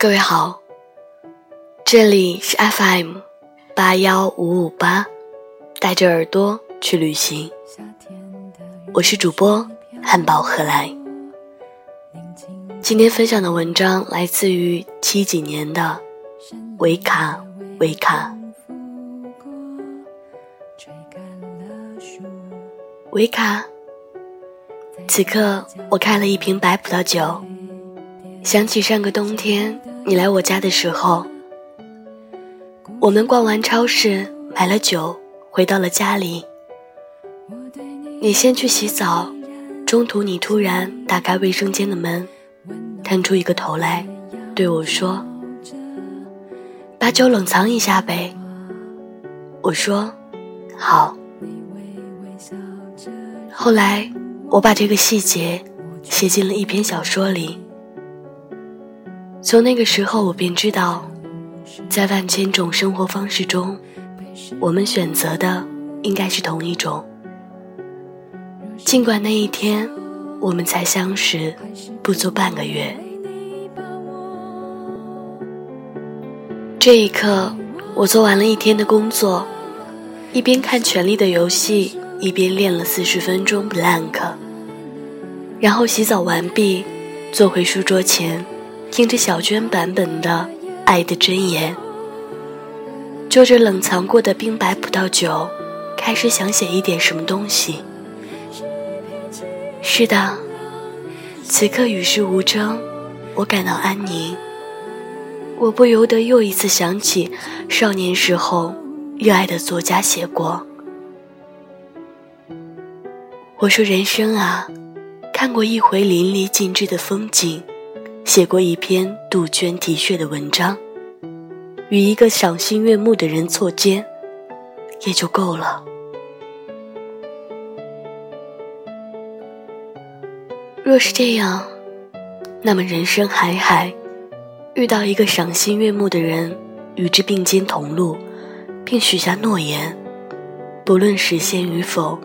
各位好，这里是 FM 八幺五五八，带着耳朵去旅行。我是主播汉堡何来。今天分享的文章来自于七几年的维卡维卡。维卡，此刻我开了一瓶白葡萄酒，想起上个冬天。你来我家的时候，我们逛完超市买了酒，回到了家里。你先去洗澡，中途你突然打开卫生间的门，探出一个头来，对我说：“把酒冷藏一下呗。”我说：“好。”后来我把这个细节写进了一篇小说里。从那个时候，我便知道，在万千种生活方式中，我们选择的应该是同一种。尽管那一天我们才相识不足半个月，这一刻，我做完了一天的工作，一边看《权力的游戏》，一边练了四十分钟 blank，然后洗澡完毕，坐回书桌前。听着小娟版本的《爱的箴言》，就着冷藏过的冰白葡萄酒，开始想写一点什么东西。是的，此刻与世无争，我感到安宁。我不由得又一次想起少年时候热爱的作家写过：“我说人生啊，看过一回淋漓尽致的风景。”写过一篇杜鹃啼血的文章，与一个赏心悦目的人错肩，也就够了。若是这样，那么人生海海，遇到一个赏心悦目的人，与之并肩同路，并许下诺言，不论实现与否，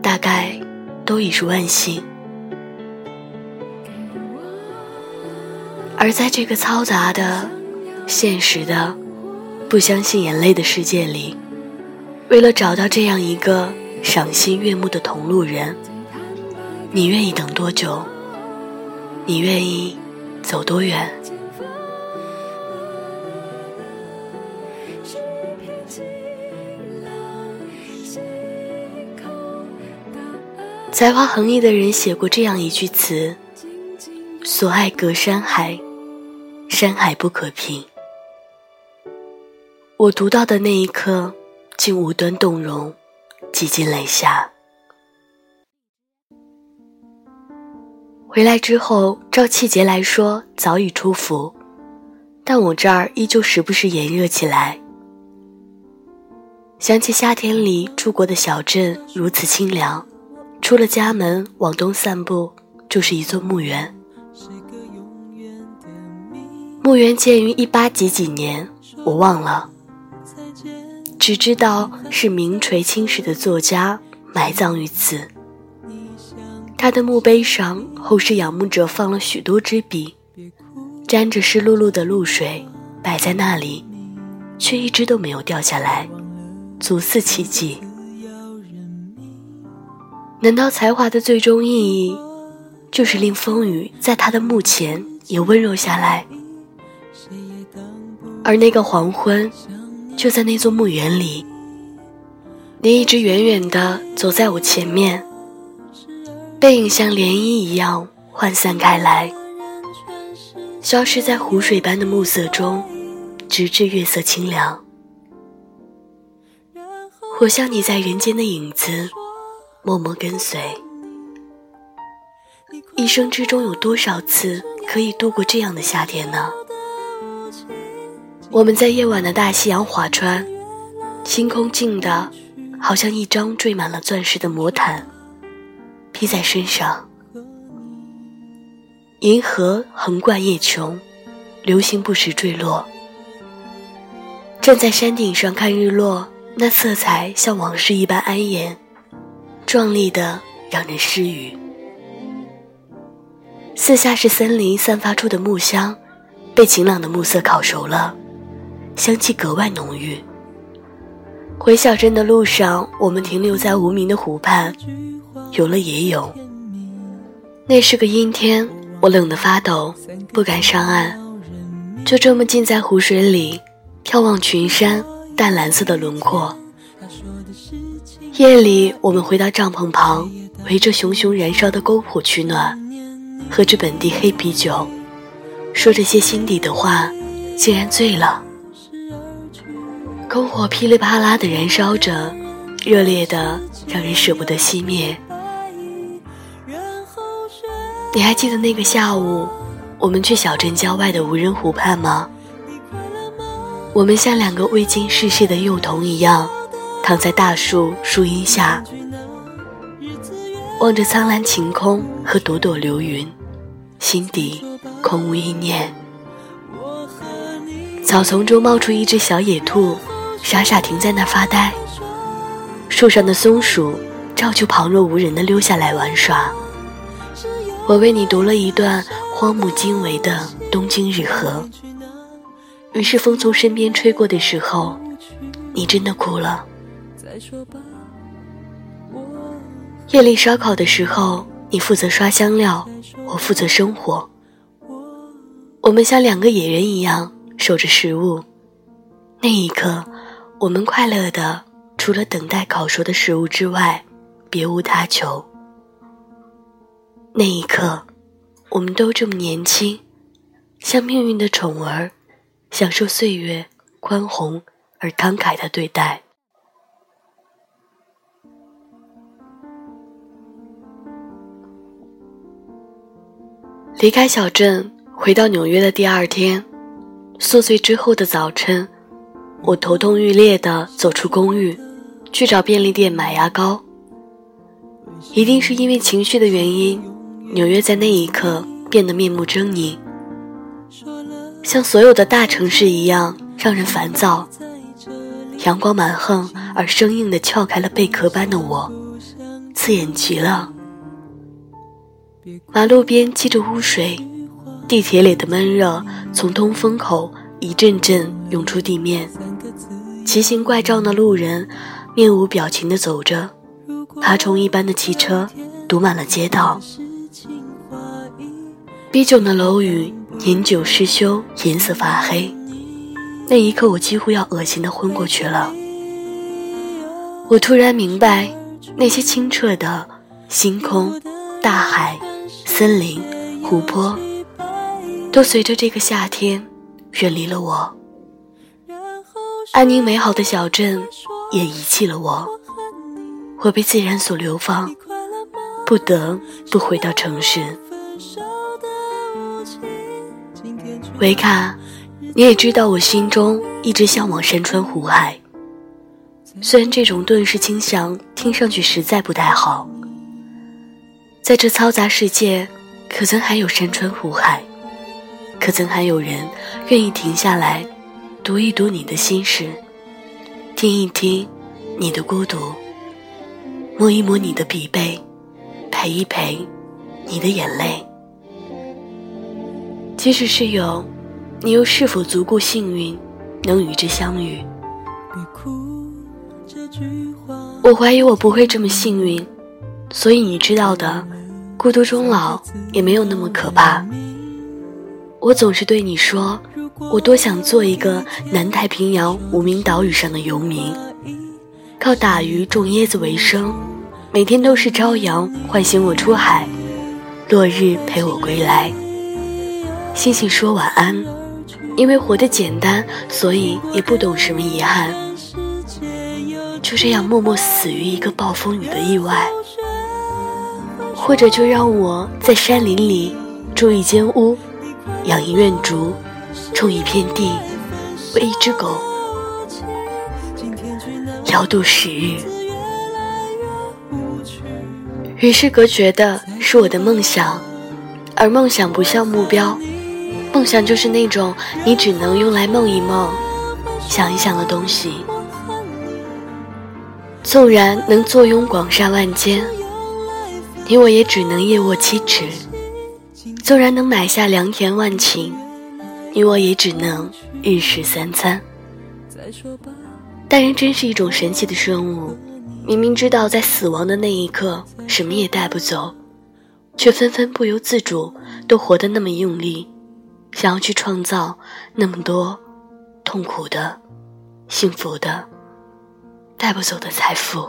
大概都已是万幸。而在这个嘈杂的、现实的、不相信眼泪的世界里，为了找到这样一个赏心悦目的同路人，你愿意等多久？你愿意走多远？才华横溢的人写过这样一句词：“所爱隔山海。”山海不可平。我读到的那一刻，竟无端动容，几近泪下。回来之后，照气节来说早已出伏，但我这儿依旧时不时炎热起来。想起夏天里住过的小镇如此清凉，出了家门往东散步，就是一座墓园。墓园建于一八几几年，我忘了，只知道是名垂青史的作家埋葬于此。他的墓碑上，后世仰慕者放了许多支笔，沾着湿漉漉的露水，摆在那里，却一只都没有掉下来，足似奇迹。难道才华的最终意义，就是令风雨在他的墓前也温柔下来？而那个黄昏，就在那座墓园里。你一直远远地走在我前面，背影像涟漪一样涣散开来，消失在湖水般的暮色中，直至月色清凉。我像你在人间的影子，默默跟随。一生之中有多少次可以度过这样的夏天呢？我们在夜晚的大西洋划船，星空静的，好像一张缀满了钻石的魔毯，披在身上。银河横贯夜穹，流星不时坠落。站在山顶上看日落，那色彩像往事一般安颜，壮丽的让人失语。四下是森林散发出的木香。被晴朗的暮色烤熟了，香气格外浓郁。回小镇的路上，我们停留在无名的湖畔，游了野泳。那是个阴天，我冷得发抖，不敢上岸，就这么浸在湖水里，眺望群山淡蓝色的轮廓。夜里，我们回到帐篷旁，围着熊熊燃烧的篝火取暖，喝着本地黑啤酒。说着些心底的话，竟然醉了。篝火噼里啪啦的燃烧着，热烈的让人舍不得熄灭。你还记得那个下午，我们去小镇郊外的无人湖畔吗？我们像两个未经世事的幼童一样，躺在大树树荫下，望着苍蓝晴空和朵朵流云，心底。空无一念，草丛中冒出一只小野兔，傻傻停在那发呆。树上的松鼠照旧旁若无人的溜下来玩耍。我为你读了一段荒木经惟的《东京日和》，于是风从身边吹过的时候，你真的哭了。夜里烧烤的时候，你负责刷香料，我负责生火。我们像两个野人一样守着食物，那一刻，我们快乐的除了等待烤熟的食物之外，别无他求。那一刻，我们都这么年轻，像命运的宠儿，享受岁月宽宏而慷慨的对待。离开小镇。回到纽约的第二天，宿醉之后的早晨，我头痛欲裂地走出公寓，去找便利店买牙膏。一定是因为情绪的原因，纽约在那一刻变得面目狰狞，像所有的大城市一样让人烦躁。阳光蛮横而生硬地撬开了贝壳般的我，刺眼极了。马路边积着污水。地铁里的闷热从通风口一阵阵涌出地面，奇形怪状的路人面无表情地走着，爬虫一般的汽车堵满了街道，逼窘的楼宇年久失修，颜色发黑。那一刻，我几乎要恶心地昏过去了。我突然明白，那些清澈的星空、大海、森林、湖泊。都随着这个夏天远离了我，安宁美好的小镇也遗弃了我，我被自然所流放，不得不回到城市。维卡，你也知道我心中一直向往山川湖海，虽然这种遁世倾向听上去实在不太好，在这嘈杂世界，可曾还有山川湖海？可曾还有人愿意停下来，读一读你的心事，听一听你的孤独，摸一摸你的疲惫，陪一陪你的眼泪？即使是有，你又是否足够幸运，能与之相遇？我怀疑我不会这么幸运，所以你知道的，孤独终老也没有那么可怕。我总是对你说，我多想做一个南太平洋无名岛屿上的游民，靠打鱼种椰子为生，每天都是朝阳唤醒我出海，落日陪我归来。星星说晚安，因为活得简单，所以也不懂什么遗憾。就这样默默死于一个暴风雨的意外，或者就让我在山林里住一间屋。养一院竹，种一片地，喂一只狗，聊度时日。与世隔绝的是我的梦想，而梦想不像目标，梦想就是那种你只能用来梦一梦、想一想的东西。纵然能坐拥广厦万间，你我也只能夜卧七尺。纵然能买下良田万顷，你我也只能日食三餐。但人真是一种神奇的生物，明明知道在死亡的那一刻什么也带不走，却纷纷不由自主都活得那么用力，想要去创造那么多痛苦的、幸福的、带不走的财富。